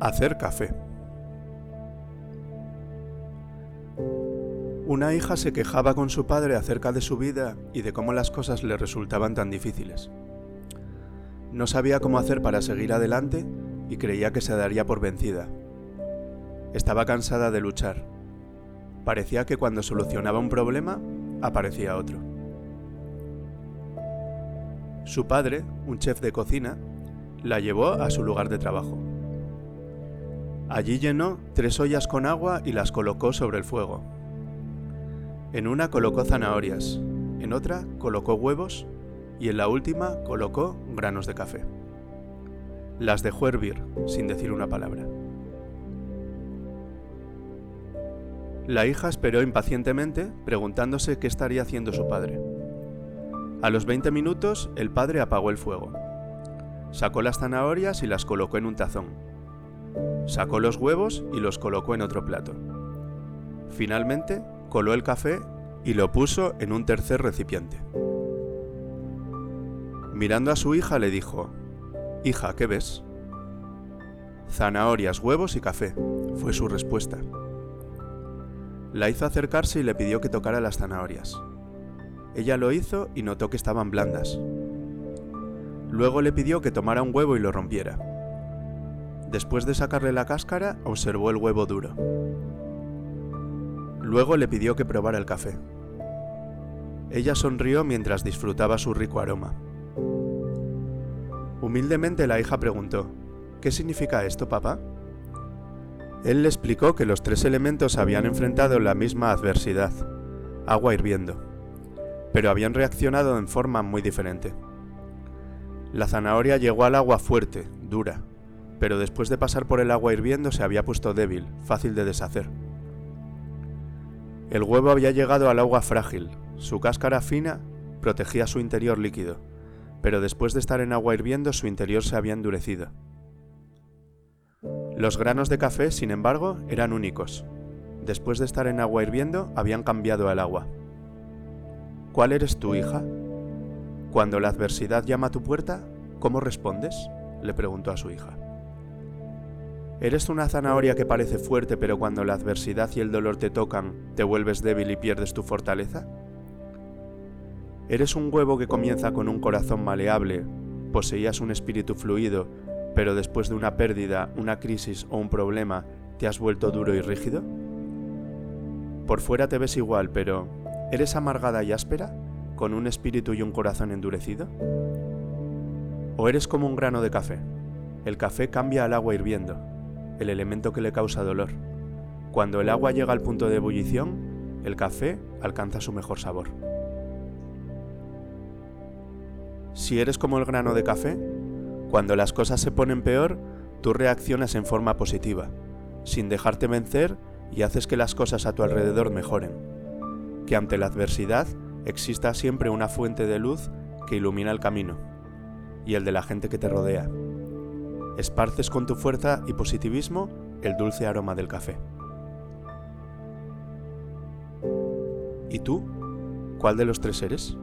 Hacer café. Una hija se quejaba con su padre acerca de su vida y de cómo las cosas le resultaban tan difíciles. No sabía cómo hacer para seguir adelante y creía que se daría por vencida. Estaba cansada de luchar. Parecía que cuando solucionaba un problema, aparecía otro. Su padre, un chef de cocina, la llevó a su lugar de trabajo. Allí llenó tres ollas con agua y las colocó sobre el fuego. En una colocó zanahorias, en otra colocó huevos y en la última colocó granos de café. Las dejó hervir sin decir una palabra. La hija esperó impacientemente, preguntándose qué estaría haciendo su padre. A los 20 minutos, el padre apagó el fuego. Sacó las zanahorias y las colocó en un tazón Sacó los huevos y los colocó en otro plato. Finalmente, coló el café y lo puso en un tercer recipiente. Mirando a su hija le dijo, Hija, ¿qué ves? Zanahorias, huevos y café, fue su respuesta. La hizo acercarse y le pidió que tocara las zanahorias. Ella lo hizo y notó que estaban blandas. Luego le pidió que tomara un huevo y lo rompiera. Después de sacarle la cáscara, observó el huevo duro. Luego le pidió que probara el café. Ella sonrió mientras disfrutaba su rico aroma. Humildemente la hija preguntó, ¿Qué significa esto, papá? Él le explicó que los tres elementos habían enfrentado la misma adversidad, agua hirviendo, pero habían reaccionado en forma muy diferente. La zanahoria llegó al agua fuerte, dura, pero después de pasar por el agua hirviendo se había puesto débil, fácil de deshacer. El huevo había llegado al agua frágil, su cáscara fina protegía su interior líquido, pero después de estar en agua hirviendo su interior se había endurecido. Los granos de café, sin embargo, eran únicos. Después de estar en agua hirviendo, habían cambiado al agua. ¿Cuál eres tu hija? Cuando la adversidad llama a tu puerta, ¿cómo respondes? le preguntó a su hija. ¿Eres una zanahoria que parece fuerte pero cuando la adversidad y el dolor te tocan, te vuelves débil y pierdes tu fortaleza? ¿Eres un huevo que comienza con un corazón maleable, poseías un espíritu fluido, pero después de una pérdida, una crisis o un problema, te has vuelto duro y rígido? Por fuera te ves igual, pero ¿eres amargada y áspera, con un espíritu y un corazón endurecido? ¿O eres como un grano de café? El café cambia al agua hirviendo, el elemento que le causa dolor. Cuando el agua llega al punto de ebullición, el café alcanza su mejor sabor. Si eres como el grano de café, cuando las cosas se ponen peor, tú reaccionas en forma positiva, sin dejarte vencer y haces que las cosas a tu alrededor mejoren. Que ante la adversidad exista siempre una fuente de luz que ilumina el camino y el de la gente que te rodea esparces con tu fuerza y positivismo el dulce aroma del café. ¿Y tú? ¿Cuál de los tres eres?